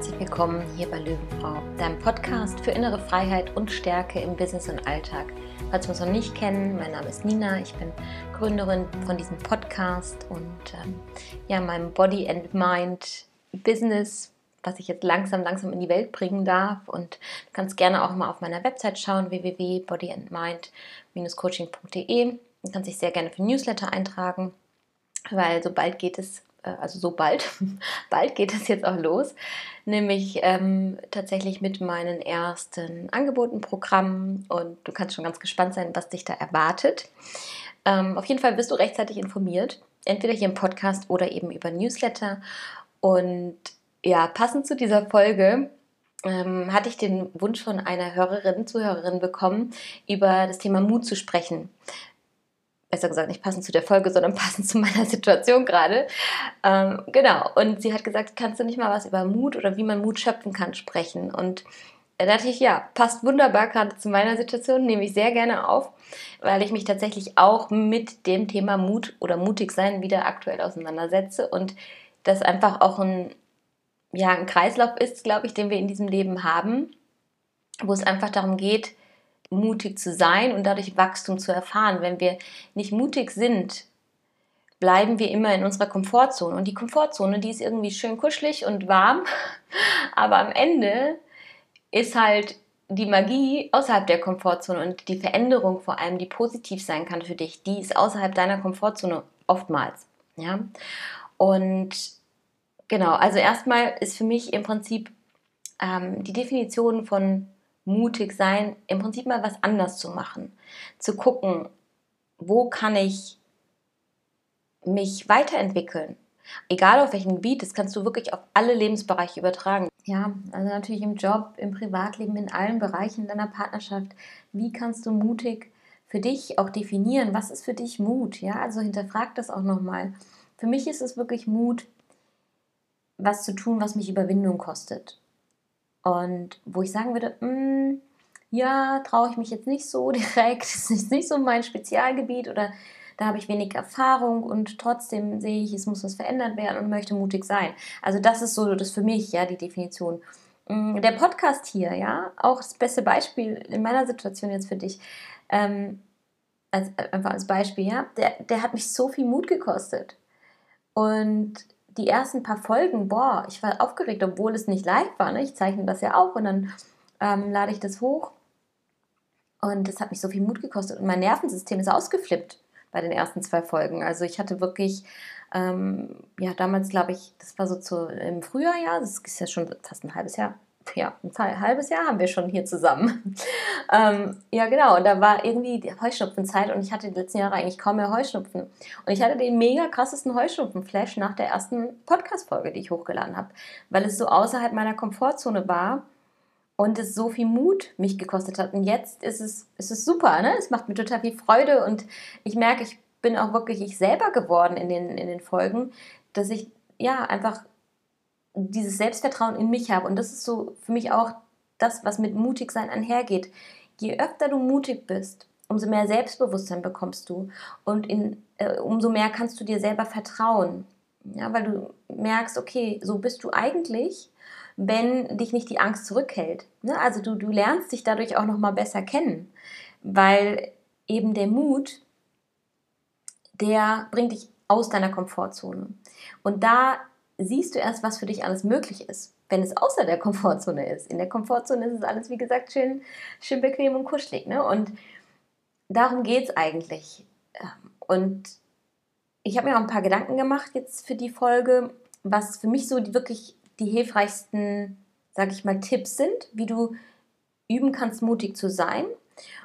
herzlich willkommen hier bei Löwenfrau, deinem Podcast für innere Freiheit und Stärke im Business und Alltag. Falls wir uns noch nicht kennen, mein Name ist Nina, ich bin Gründerin von diesem Podcast und ähm, ja, meinem Body and Mind Business, was ich jetzt langsam, langsam in die Welt bringen darf. Und kannst gerne auch mal auf meiner Website schauen, www.bodyandmind-coaching.de. Du kannst dich sehr gerne für Newsletter eintragen, weil sobald geht es also so bald, bald geht es jetzt auch los, nämlich ähm, tatsächlich mit meinen ersten Angeboten, Programmen und du kannst schon ganz gespannt sein, was dich da erwartet. Ähm, auf jeden Fall wirst du rechtzeitig informiert, entweder hier im Podcast oder eben über Newsletter. Und ja, passend zu dieser Folge ähm, hatte ich den Wunsch von einer Hörerin, Zuhörerin bekommen, über das Thema Mut zu sprechen besser gesagt nicht passend zu der Folge, sondern passend zu meiner Situation gerade. Ähm, genau, und sie hat gesagt, kannst du nicht mal was über Mut oder wie man Mut schöpfen kann sprechen? Und da dachte ich, ja, passt wunderbar gerade zu meiner Situation, nehme ich sehr gerne auf, weil ich mich tatsächlich auch mit dem Thema Mut oder mutig sein wieder aktuell auseinandersetze und das einfach auch ein, ja, ein Kreislauf ist, glaube ich, den wir in diesem Leben haben, wo es einfach darum geht, mutig zu sein und dadurch Wachstum zu erfahren. Wenn wir nicht mutig sind, bleiben wir immer in unserer Komfortzone. Und die Komfortzone, die ist irgendwie schön kuschelig und warm, aber am Ende ist halt die Magie außerhalb der Komfortzone und die Veränderung vor allem, die positiv sein kann für dich, die ist außerhalb deiner Komfortzone oftmals. Ja? Und genau, also erstmal ist für mich im Prinzip ähm, die Definition von mutig sein, im Prinzip mal was anders zu machen. Zu gucken, wo kann ich mich weiterentwickeln. Egal auf welchem Gebiet, das kannst du wirklich auf alle Lebensbereiche übertragen. Ja, also natürlich im Job, im Privatleben, in allen Bereichen deiner Partnerschaft. Wie kannst du mutig für dich auch definieren? Was ist für dich Mut? Ja, also hinterfrag das auch nochmal. Für mich ist es wirklich Mut, was zu tun, was mich Überwindung kostet. Und wo ich sagen würde, mh, hm, ja, traue ich mich jetzt nicht so direkt, das ist nicht so mein Spezialgebiet oder da habe ich wenig Erfahrung und trotzdem sehe ich, es muss was verändert werden und möchte mutig sein. Also das ist so das für mich, ja, die Definition. Hm, der Podcast hier, ja, auch das beste Beispiel in meiner Situation jetzt für dich, ähm, als, einfach als Beispiel, ja, der, der hat mich so viel Mut gekostet. Und die ersten paar Folgen, boah, ich war aufgeregt, obwohl es nicht live war. Ne? Ich zeichne das ja auch und dann ähm, lade ich das hoch. Und das hat mich so viel Mut gekostet. Und mein Nervensystem ist ausgeflippt bei den ersten zwei Folgen. Also ich hatte wirklich, ähm, ja, damals glaube ich, das war so zu, im Frühjahr, ja, das ist ja schon fast ein halbes Jahr, ja, ein halbes Jahr haben wir schon hier zusammen. ähm, ja, genau. Und da war irgendwie die Heuschnupfenzeit und ich hatte die letzten Jahre eigentlich kaum mehr Heuschnupfen. Und ich hatte den mega krassesten Heuschnupfen-Flash nach der ersten Podcast-Folge, die ich hochgeladen habe, weil es so außerhalb meiner Komfortzone war und es so viel Mut mich gekostet hat. Und jetzt ist es, ist es super, ne? Es macht mir total viel Freude und ich merke, ich bin auch wirklich ich selber geworden in den, in den Folgen, dass ich ja einfach dieses Selbstvertrauen in mich habe. Und das ist so für mich auch das, was mit Mutigsein einhergeht. Je öfter du mutig bist, umso mehr Selbstbewusstsein bekommst du und in, äh, umso mehr kannst du dir selber vertrauen. Ja, weil du merkst, okay, so bist du eigentlich, wenn dich nicht die Angst zurückhält. Ne? Also du, du lernst dich dadurch auch nochmal besser kennen, weil eben der Mut, der bringt dich aus deiner Komfortzone. Und da siehst du erst, was für dich alles möglich ist, wenn es außer der Komfortzone ist. In der Komfortzone ist es alles, wie gesagt, schön, schön bequem und kuschelig. Ne? Und darum geht es eigentlich. Und ich habe mir auch ein paar Gedanken gemacht jetzt für die Folge, was für mich so die, wirklich die hilfreichsten, sage ich mal, Tipps sind, wie du üben kannst, mutig zu sein.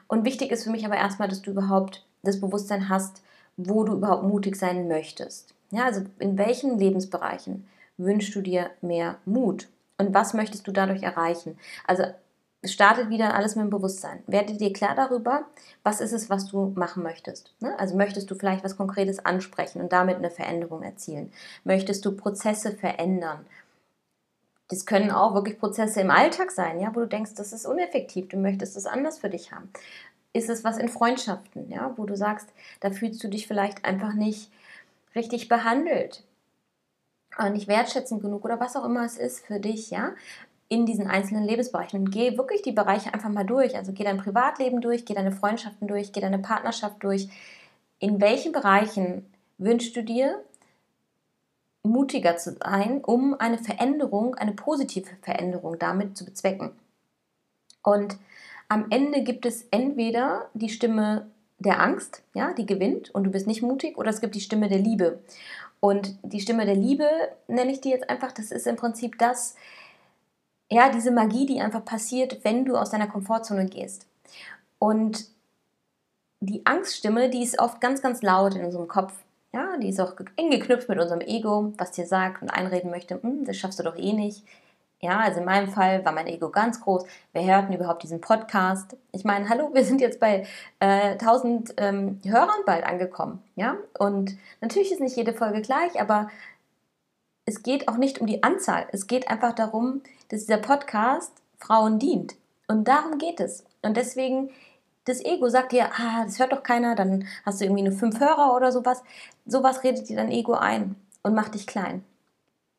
Und wichtig ist für mich aber erstmal, dass du überhaupt das Bewusstsein hast, wo du überhaupt mutig sein möchtest. Ja, also in welchen Lebensbereichen wünschst du dir mehr Mut? Und was möchtest du dadurch erreichen? Also startet wieder alles mit dem Bewusstsein. Werde dir klar darüber, was ist es, was du machen möchtest. Ne? Also möchtest du vielleicht was Konkretes ansprechen und damit eine Veränderung erzielen? Möchtest du Prozesse verändern? Das können auch wirklich Prozesse im Alltag sein, ja, wo du denkst, das ist uneffektiv, du möchtest es anders für dich haben. Ist es was in Freundschaften, ja, wo du sagst, da fühlst du dich vielleicht einfach nicht richtig behandelt. äh, nicht wertschätzend genug oder was auch immer es ist für dich, ja, in diesen einzelnen Lebensbereichen. Und geh wirklich die Bereiche einfach mal durch. Also geh dein Privatleben durch, geh deine Freundschaften durch, geh deine Partnerschaft durch. In welchen Bereichen wünschst du dir, mutiger zu sein, um eine Veränderung, eine positive Veränderung damit zu bezwecken? Und am Ende gibt es entweder die Stimme der Angst, ja, die gewinnt und du bist nicht mutig, oder es gibt die Stimme der Liebe. Und die Stimme der Liebe nenne ich die jetzt einfach, das ist im Prinzip das, ja, diese Magie, die einfach passiert, wenn du aus deiner Komfortzone gehst. Und die Angststimme, die ist oft ganz, ganz laut in unserem Kopf. Ja, die ist auch eng geknüpft mit unserem Ego, was dir sagt und einreden möchte, hm, das schaffst du doch eh nicht. Ja, also in meinem Fall war mein Ego ganz groß. Wer hört denn überhaupt diesen Podcast? Ich meine, hallo, wir sind jetzt bei äh, 1000 ähm, Hörern bald angekommen. Ja, und natürlich ist nicht jede Folge gleich, aber es geht auch nicht um die Anzahl. Es geht einfach darum, dass dieser Podcast Frauen dient. Und darum geht es. Und deswegen, das Ego sagt dir, ah, das hört doch keiner, dann hast du irgendwie nur fünf Hörer oder sowas. Sowas redet dir dein Ego ein und macht dich klein.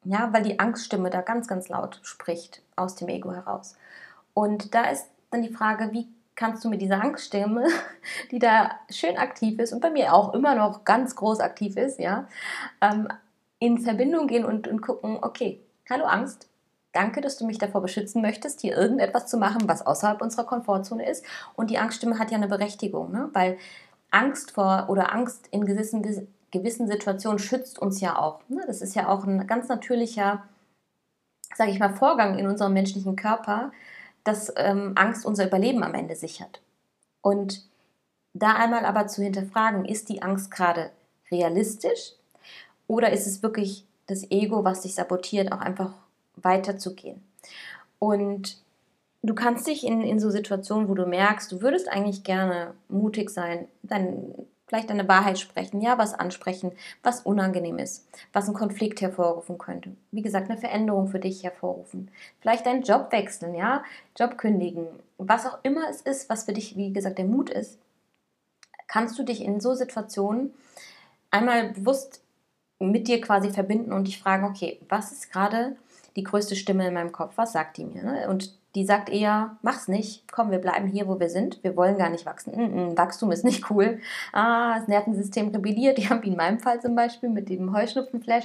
Ja, weil die Angststimme da ganz, ganz laut spricht aus dem Ego heraus. Und da ist dann die Frage, wie kannst du mit dieser Angststimme, die da schön aktiv ist und bei mir auch immer noch ganz groß aktiv ist, ja, ähm, in Verbindung gehen und, und gucken, okay, hallo Angst, danke, dass du mich davor beschützen möchtest, hier irgendetwas zu machen, was außerhalb unserer Komfortzone ist. Und die Angststimme hat ja eine Berechtigung, ne? weil Angst vor oder Angst in gewissen gewissen Situationen schützt uns ja auch. Ne? Das ist ja auch ein ganz natürlicher, sage ich mal, Vorgang in unserem menschlichen Körper, dass ähm, Angst unser Überleben am Ende sichert. Und da einmal aber zu hinterfragen, ist die Angst gerade realistisch oder ist es wirklich das Ego, was dich sabotiert, auch einfach weiterzugehen? Und du kannst dich in, in so Situationen, wo du merkst, du würdest eigentlich gerne mutig sein, dein vielleicht eine Wahrheit sprechen, ja, was ansprechen, was unangenehm ist, was einen Konflikt hervorrufen könnte. Wie gesagt, eine Veränderung für dich hervorrufen. Vielleicht deinen Job wechseln, ja, Job kündigen, was auch immer es ist, was für dich, wie gesagt, der Mut ist, kannst du dich in so Situationen einmal bewusst mit dir quasi verbinden und dich fragen, okay, was ist gerade die größte Stimme in meinem Kopf? Was sagt die mir? Ne? Und die sagt eher, mach's nicht, komm, wir bleiben hier, wo wir sind, wir wollen gar nicht wachsen. Mm -mm, Wachstum ist nicht cool. Ah, das Nervensystem rebelliert, ja, wie in meinem Fall zum Beispiel mit dem Heuschnupfenflash.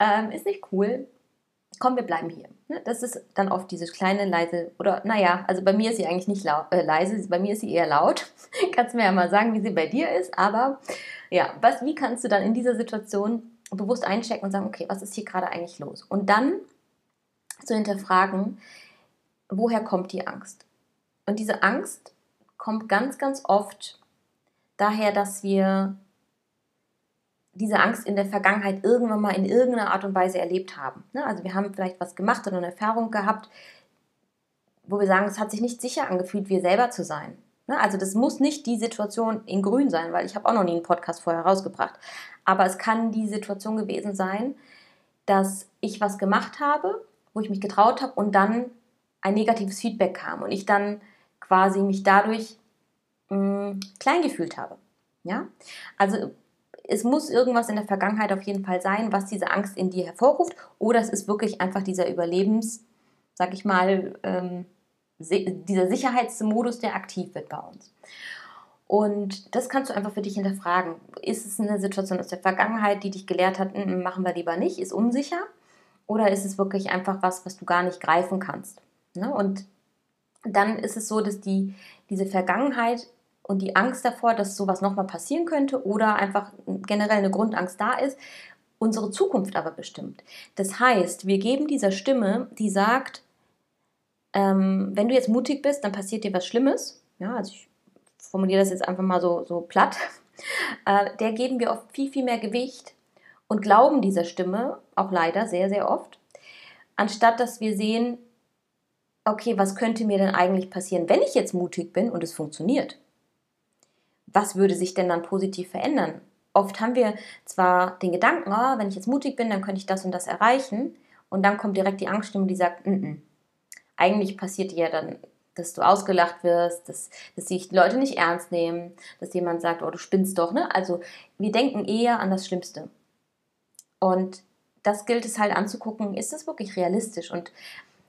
Ähm, ist nicht cool. Komm, wir bleiben hier. Ne? Das ist dann oft diese kleine, leise, oder naja, also bei mir ist sie eigentlich nicht laut, äh, leise, bei mir ist sie eher laut. kannst mir ja mal sagen, wie sie bei dir ist, aber ja, was, wie kannst du dann in dieser Situation bewusst einchecken und sagen, okay, was ist hier gerade eigentlich los? Und dann zu hinterfragen, woher kommt die Angst? Und diese Angst kommt ganz, ganz oft daher, dass wir diese Angst in der Vergangenheit irgendwann mal in irgendeiner Art und Weise erlebt haben. Ne? Also wir haben vielleicht was gemacht oder eine Erfahrung gehabt, wo wir sagen, es hat sich nicht sicher angefühlt, wir selber zu sein. Ne? Also das muss nicht die Situation in Grün sein, weil ich habe auch noch nie einen Podcast vorher rausgebracht. Aber es kann die Situation gewesen sein, dass ich was gemacht habe, wo ich mich getraut habe und dann ein negatives Feedback kam und ich dann quasi mich dadurch mh, mm, klein gefühlt habe. Ja? Also es muss irgendwas in der Vergangenheit auf jeden Fall sein, was diese Angst in dir hervorruft, oder es ist wirklich einfach dieser Überlebens, sag ich mal, ähm, dieser Sicherheitsmodus, der aktiv wird bei uns. Und das kannst du einfach für dich hinterfragen. Ist es eine Situation aus der Vergangenheit, die dich gelehrt hat, mm, machen wir lieber nicht, ist unsicher? Oder ist es wirklich einfach was, was du gar nicht greifen kannst? Ne? Und dann ist es so, dass die, diese Vergangenheit und die Angst davor, dass sowas nochmal passieren könnte oder einfach generell eine Grundangst da ist, unsere Zukunft aber bestimmt. Das heißt, wir geben dieser Stimme, die sagt, ähm, wenn du jetzt mutig bist, dann passiert dir was Schlimmes. Ja, also ich formuliere das jetzt einfach mal so, so platt. Äh, der geben wir oft viel, viel mehr Gewicht und glauben dieser Stimme, auch leider sehr, sehr oft, anstatt dass wir sehen, okay, was könnte mir denn eigentlich passieren, wenn ich jetzt mutig bin und es funktioniert? Was würde sich denn dann positiv verändern? Oft haben wir zwar den Gedanken, oh, wenn ich jetzt mutig bin, dann könnte ich das und das erreichen. Und dann kommt direkt die Angststimme, die sagt, N -n. eigentlich passiert ja dann, dass du ausgelacht wirst, dass, dass sich die Leute nicht ernst nehmen, dass jemand sagt, oh, du spinnst doch. Ne? Also wir denken eher an das Schlimmste. Und das gilt es halt anzugucken, ist das wirklich realistisch? Und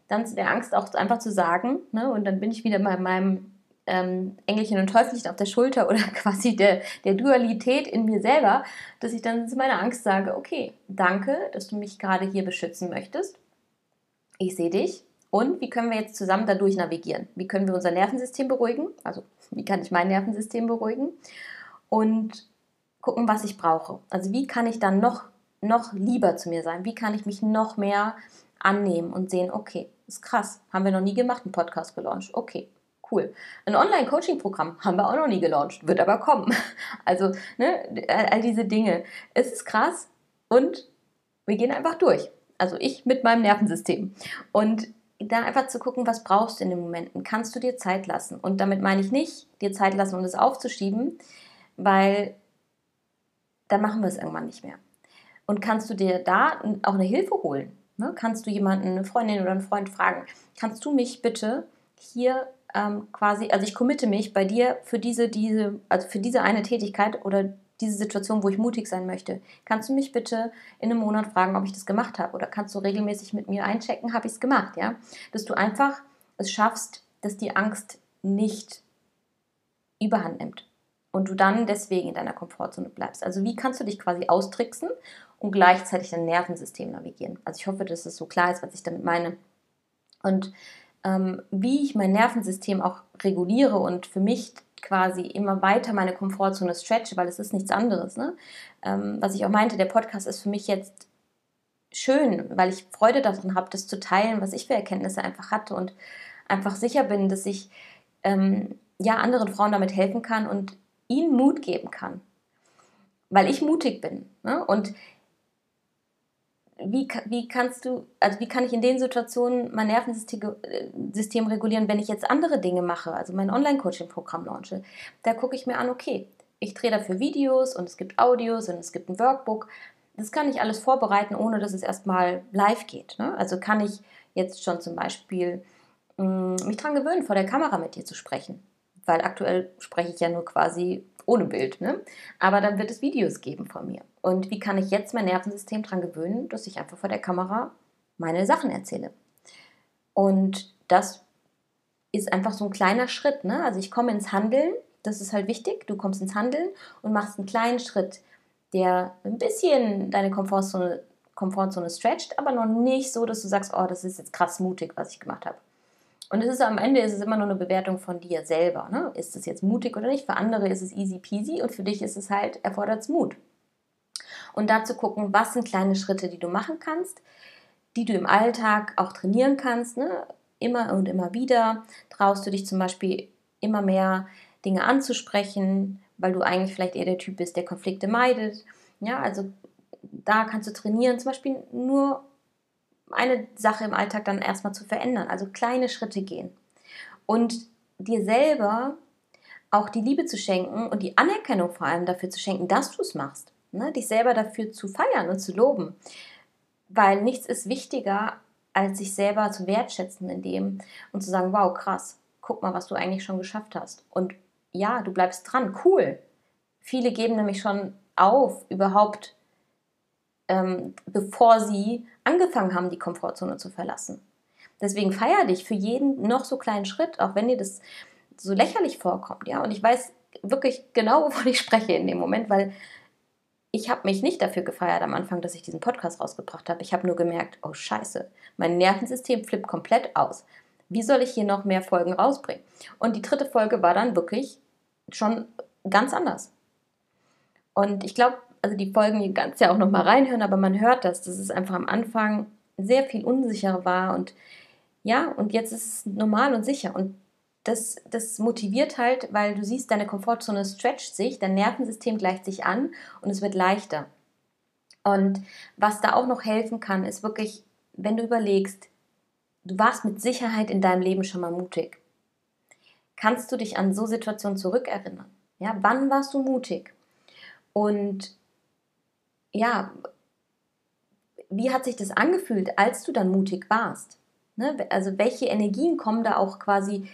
dann zu der Angst auch einfach zu sagen, ne, und dann bin ich wieder bei meinem ähm, Engelchen und Teufelchen auf der Schulter oder quasi der, der Dualität in mir selber, dass ich dann zu meiner Angst sage, okay, danke, dass du mich gerade hier beschützen möchtest. Ich sehe dich. Und wie können wir jetzt zusammen dadurch navigieren? Wie können wir unser Nervensystem beruhigen? Also, wie kann ich mein Nervensystem beruhigen? Und gucken, was ich brauche. Also, wie kann ich dann noch, noch lieber zu mir sein? Wie kann ich mich noch mehr annehmen und sehen, okay, ist krass, haben wir noch nie gemacht, einen Podcast gelauncht. Okay, cool. Ein Online-Coaching-Programm haben wir auch noch nie gelauncht, wird aber kommen. Also, ne, all diese Dinge. Es ist krass und wir gehen einfach durch. Also ich mit meinem Nervensystem. Und da einfach zu gucken, was brauchst du in den Momenten. Kannst du dir Zeit lassen? Und damit meine ich nicht, dir Zeit lassen, um es aufzuschieben, weil dann machen wir es irgendwann nicht mehr. Und kannst du dir da auch eine Hilfe holen? Ne? Kannst du jemanden, eine Freundin oder einen Freund fragen, kannst du mich bitte hier ähm, quasi, also ich committe mich bei dir für diese, diese, also für diese eine Tätigkeit oder diese Situation, wo ich mutig sein möchte. Kannst du mich bitte in einem Monat fragen, ob ich das gemacht habe? Oder kannst du regelmäßig mit mir einchecken, habe ich es gemacht, ja? Dass du einfach es schaffst, dass die Angst nicht überhand nimmt und du dann deswegen in deiner Komfortzone bleibst. Also wie kannst du dich quasi austricksen und gleichzeitig dein Nervensystem navigieren? Also ich hoffe, dass es so klar ist, was ich damit meine. Und ähm, wie ich mein Nervensystem auch reguliere und für mich quasi immer weiter meine Komfortzone stretche, weil es ist nichts anderes. Ne? Ähm, was ich auch meinte, der Podcast ist für mich jetzt schön, weil ich Freude daran habe, das zu teilen, was ich für Erkenntnisse einfach hatte und einfach sicher bin, dass ich ähm, ja anderen Frauen damit helfen kann und ihnen Mut geben kann, weil ich mutig bin. Ne? Und wie, wie kannst du, also wie kann ich in den Situationen mein Nervensystem äh, regulieren, wenn ich jetzt andere Dinge mache, also mein Online-Coaching-Programm launche? Da gucke ich mir an, okay, ich drehe dafür Videos und es gibt Audios und es gibt ein Workbook. Das kann ich alles vorbereiten, ohne dass es erstmal live geht. Ne? Also kann ich jetzt schon zum Beispiel mh, mm, mich daran gewöhnen, vor der Kamera mit dir zu sprechen. Weil aktuell spreche ich ja nur quasi ohne Bild. Ne? Aber dann wird es Videos geben von mir. Und wie kann ich jetzt mein Nervensystem daran gewöhnen, dass ich einfach vor der Kamera meine Sachen erzähle? Und das ist einfach so ein kleiner Schritt. Ne? Also ich komme ins Handeln, das ist halt wichtig. Du kommst ins Handeln und machst einen kleinen Schritt, der ein bisschen deine Komfortzone, Komfortzone stretcht, aber noch nicht so, dass du sagst, oh, das ist jetzt krass mutig, was ich gemacht habe. Und es ist am Ende ist es immer nur eine Bewertung von dir selber. Ne? Ist es jetzt mutig oder nicht? Für andere ist es easy peasy und für dich ist es halt, erfordert es Mut. Und da zu gucken, was sind kleine Schritte, die du machen kannst, die du im Alltag auch trainieren kannst, ne? immer und immer wieder. Traust du dich zum Beispiel immer mehr Dinge anzusprechen, weil du eigentlich vielleicht eher der Typ bist, der Konflikte meidet. Ja, also da kannst du trainieren, zum Beispiel nur eine Sache im Alltag dann erstmal zu verändern. Also kleine Schritte gehen. Und dir selber auch die Liebe zu schenken und die Anerkennung vor allem dafür zu schenken, dass du es machst. Ne? Dich selber dafür zu feiern und zu loben. Weil nichts ist wichtiger, als sich selber zu wertschätzen in dem und zu sagen, wow, krass, guck mal, was du eigentlich schon geschafft hast. Und ja, du bleibst dran, cool. Viele geben nämlich schon auf, überhaupt ähm, bevor sie angefangen haben, die Komfortzone zu verlassen. Deswegen feier dich für jeden noch so kleinen Schritt, auch wenn dir das so lächerlich vorkommt, ja. Und ich weiß wirklich genau, wovon ich spreche in dem Moment, weil ich habe mich nicht dafür gefeiert am Anfang, dass ich diesen Podcast rausgebracht habe. Ich habe nur gemerkt, oh Scheiße, mein Nervensystem flippt komplett aus. Wie soll ich hier noch mehr Folgen rausbringen? Und die dritte Folge war dann wirklich schon ganz anders. Und ich glaube, also die Folgen, die kannst ja auch noch mal reinhören, aber man hört das, dass es einfach am Anfang sehr viel unsicherer war und ja, und jetzt ist es normal und sicher und das, das motiviert halt, weil du siehst, deine Komfortzone stretcht sich, dein Nervensystem gleicht sich an und es wird leichter. Und was da auch noch helfen kann, ist wirklich, wenn du überlegst, du warst mit Sicherheit in deinem Leben schon mal mutig. Kannst du dich an so Situationen zurückerinnern? Ja, wann warst du mutig? Und ja, wie hat sich das angefühlt, als du dann mutig warst? Ne? Also welche Energien kommen da auch quasi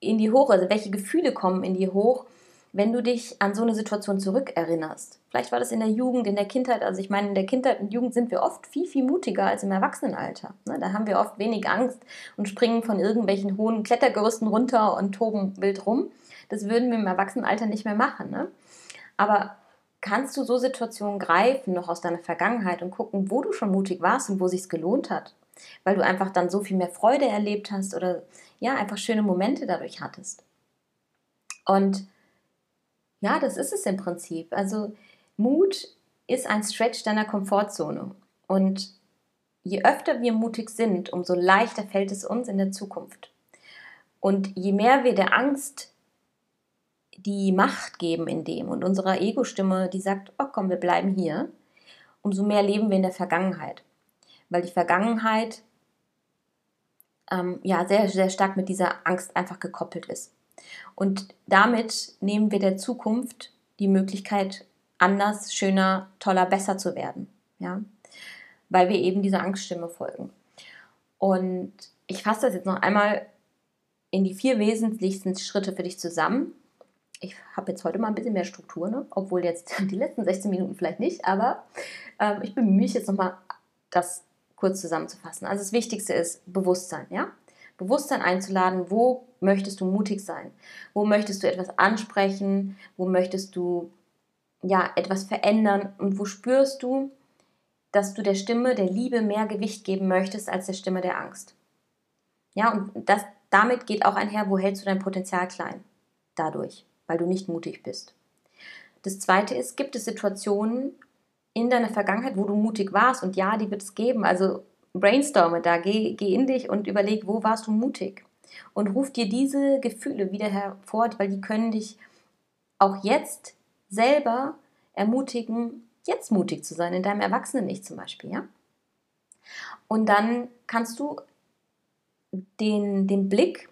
in die hoch, also welche Gefühle kommen in die hoch, wenn du dich an so eine Situation zurückerinnerst. Vielleicht war das in der Jugend, in der Kindheit. Also ich meine, in der Kindheit und Jugend sind wir oft viel, viel mutiger als im Erwachsenenalter. Ne? Da haben wir oft wenig Angst und springen von irgendwelchen hohen Klettergerüsten runter und toben wild rum. Das würden wir im Erwachsenenalter nicht mehr machen. Ne? Aber kannst du so Situationen greifen, noch aus deiner Vergangenheit und gucken, wo du schon mutig warst und wo sich's gelohnt hat? Weil du einfach dann so viel mehr Freude erlebt hast oder ja, einfach schöne Momente dadurch hattest. Und ja, das ist es im Prinzip. Also Mut ist ein Stretch deiner Komfortzone. Und je öfter wir mutig sind, umso leichter fällt es uns in der Zukunft. Und je mehr wir der Angst die Macht geben in dem und unserer Ego-Stimme, die sagt, oh komm, wir bleiben hier, umso mehr leben wir in der Vergangenheit. Weil die Vergangenheit ähm, ja sehr, sehr stark mit dieser Angst einfach gekoppelt ist. Und damit nehmen wir der Zukunft die Möglichkeit, anders, schöner, toller, besser zu werden. Ja? Weil wir eben dieser Angststimme folgen. Und ich fasse das jetzt noch einmal in die vier wesentlichsten Schritte für dich zusammen. Ich habe jetzt heute mal ein bisschen mehr Struktur, ne? obwohl jetzt die letzten 16 Minuten vielleicht nicht, aber ähm, ich bemühe mich jetzt nochmal, das kurz zusammenzufassen. Also das Wichtigste ist Bewusstsein, ja? Bewusstsein einzuladen, wo möchtest du mutig sein? Wo möchtest du etwas ansprechen? Wo möchtest du ja etwas verändern und wo spürst du, dass du der Stimme der Liebe mehr Gewicht geben möchtest als der Stimme der Angst? Ja, und das damit geht auch einher, wo hältst du dein Potenzial klein? Dadurch, weil du nicht mutig bist. Das zweite ist, gibt es Situationen in deiner Vergangenheit, wo du mutig warst und ja, die wird es geben. Also brainstorme da, geh, geh in dich und überleg, wo warst du mutig? Und ruf dir diese Gefühle wieder hervor, weil die können dich auch jetzt selber ermutigen, jetzt mutig zu sein, in deinem Erwachsenen-Ich zum Beispiel, ja? Und dann kannst du den, den Blick,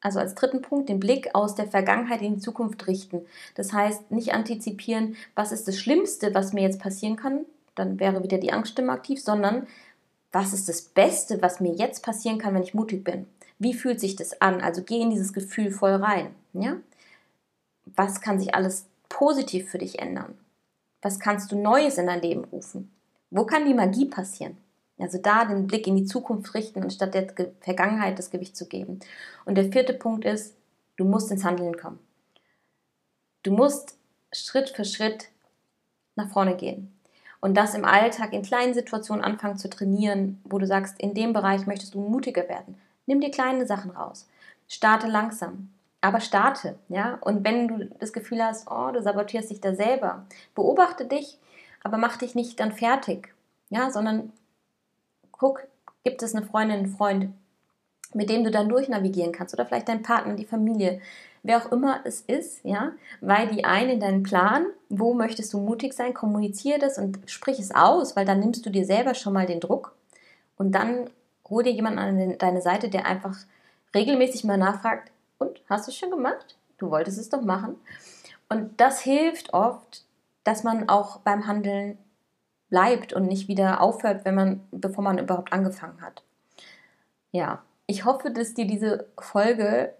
also als dritten Punkt, den Blick aus der Vergangenheit in die Zukunft richten. Das heißt, nicht antizipieren, was ist das Schlimmste, was mir jetzt passieren kann, dann wäre wieder die Angststimme aktiv, sondern was ist das Beste, was mir jetzt passieren kann, wenn ich mutig bin? Wie fühlt sich das an? Also geh in dieses Gefühl voll rein. Ja? Was kann sich alles positiv für dich ändern? Was kannst du Neues in dein Leben rufen? Wo kann die Magie passieren? Also da den Blick in die Zukunft richten, anstatt der Vergangenheit das Gewicht zu geben. Und der vierte Punkt ist, du musst ins Handeln kommen. Du musst Schritt für Schritt nach vorne gehen und das im Alltag in kleinen Situationen anfangen zu trainieren, wo du sagst, in dem Bereich möchtest du mutiger werden. Nimm dir kleine Sachen raus. Starte langsam, aber starte, ja? Und wenn du das Gefühl hast, oh, du sabotierst dich da selber, beobachte dich, aber mach dich nicht dann fertig, ja, sondern guck, gibt es eine Freundin, einen Freund, mit dem du dann durchnavigieren kannst oder vielleicht dein Partner, die Familie, wer auch immer es ist, ja, weil die ein in deinen Plan, wo möchtest du mutig sein, kommuniziere das und sprich es aus, weil dann nimmst du dir selber schon mal den Druck und dann hol dir jemanden an deine Seite, der einfach regelmäßig mal nachfragt, und hast du es schon gemacht? Du wolltest es doch machen. Und das hilft oft, dass man auch beim Handeln bleibt und nicht wieder aufhört, wenn man, bevor man überhaupt angefangen hat. Ja, ich hoffe, dass dir diese Folge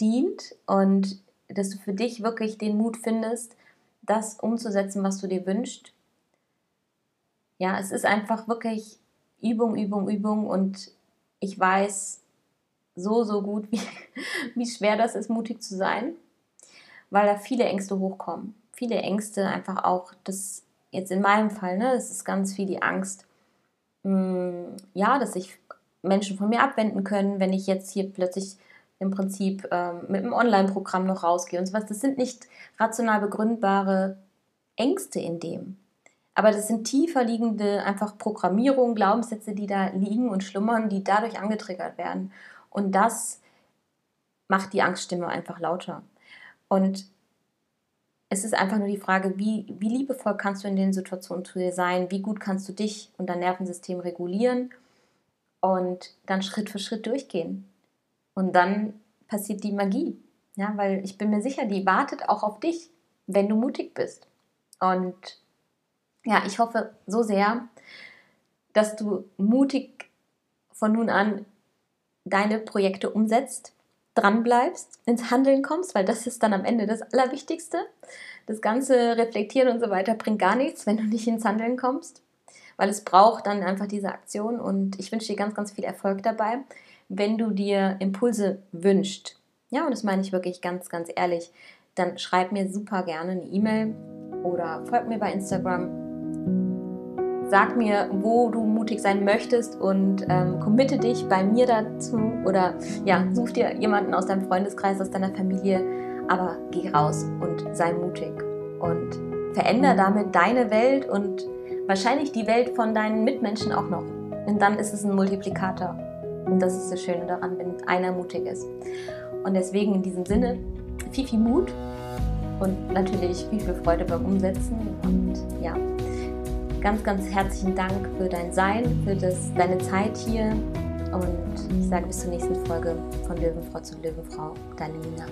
dient und dass du für dich wirklich den Mut findest, das umzusetzen, was du dir wünschst. Ja, es ist einfach wirklich Übung, Übung, Übung und ich weiß so, so gut, wie, wie schwer das ist, mutig zu sein, weil da viele Ängste hochkommen. Viele Ängste einfach auch, das jetzt in meinem Fall, ne, es ist ganz viel die Angst, mh, mm, ja, dass sich Menschen von mir abwenden können, wenn ich jetzt hier plötzlich im Prinzip ähm, mit einem Online-Programm noch rausgehe und sowas. Das sind nicht rational begründbare Ängste in dem. Aber das sind tiefer liegende einfach Programmierungen, Glaubenssätze, die da liegen und schlummern, die dadurch angetriggert werden. Und das macht die Angststimme einfach lauter. Und es ist einfach nur die Frage, wie, wie liebevoll kannst du in den Situationen zu dir sein, wie gut kannst du dich und dein Nervensystem regulieren und dann Schritt für Schritt durchgehen. Und dann passiert die Magie. Ja, weil ich bin mir sicher, die wartet auch auf dich, wenn du mutig bist. Und ja, ich hoffe so sehr, dass du mutig von nun an deine Projekte umsetzt dran bleibst, ins Handeln kommst, weil das ist dann am Ende das Allerwichtigste. Das ganze Reflektieren und so weiter bringt gar nichts, wenn du nicht ins Handeln kommst, weil es braucht dann einfach diese Aktion und ich wünsche dir ganz, ganz viel Erfolg dabei, wenn du dir Impulse wünschst. Ja, und das meine ich wirklich ganz, ganz ehrlich. Dann schreib mir super gerne eine E-Mail oder folg mir bei Instagram sag mir, wo du mutig sein möchtest und ähm, committe dich bei mir dazu oder ja, such dir jemanden aus deinem Freundeskreis, aus deiner Familie, aber geh raus und sei mutig und verändere damit deine Welt und wahrscheinlich die Welt von deinen Mitmenschen auch noch. Und dann ist es ein Multiplikator. Und das ist das Schöne daran, wenn einer mutig ist. Und deswegen in diesem Sinne viel, viel Mut und natürlich viel, viel Freude beim Umsetzen. Und ja, ganz, ganz herzlichen Dank für dein Sein, für das, deine Zeit hier. Und ich sage bis zur nächsten Folge von Löwenfrau zu Löwenfrau, deine Nina.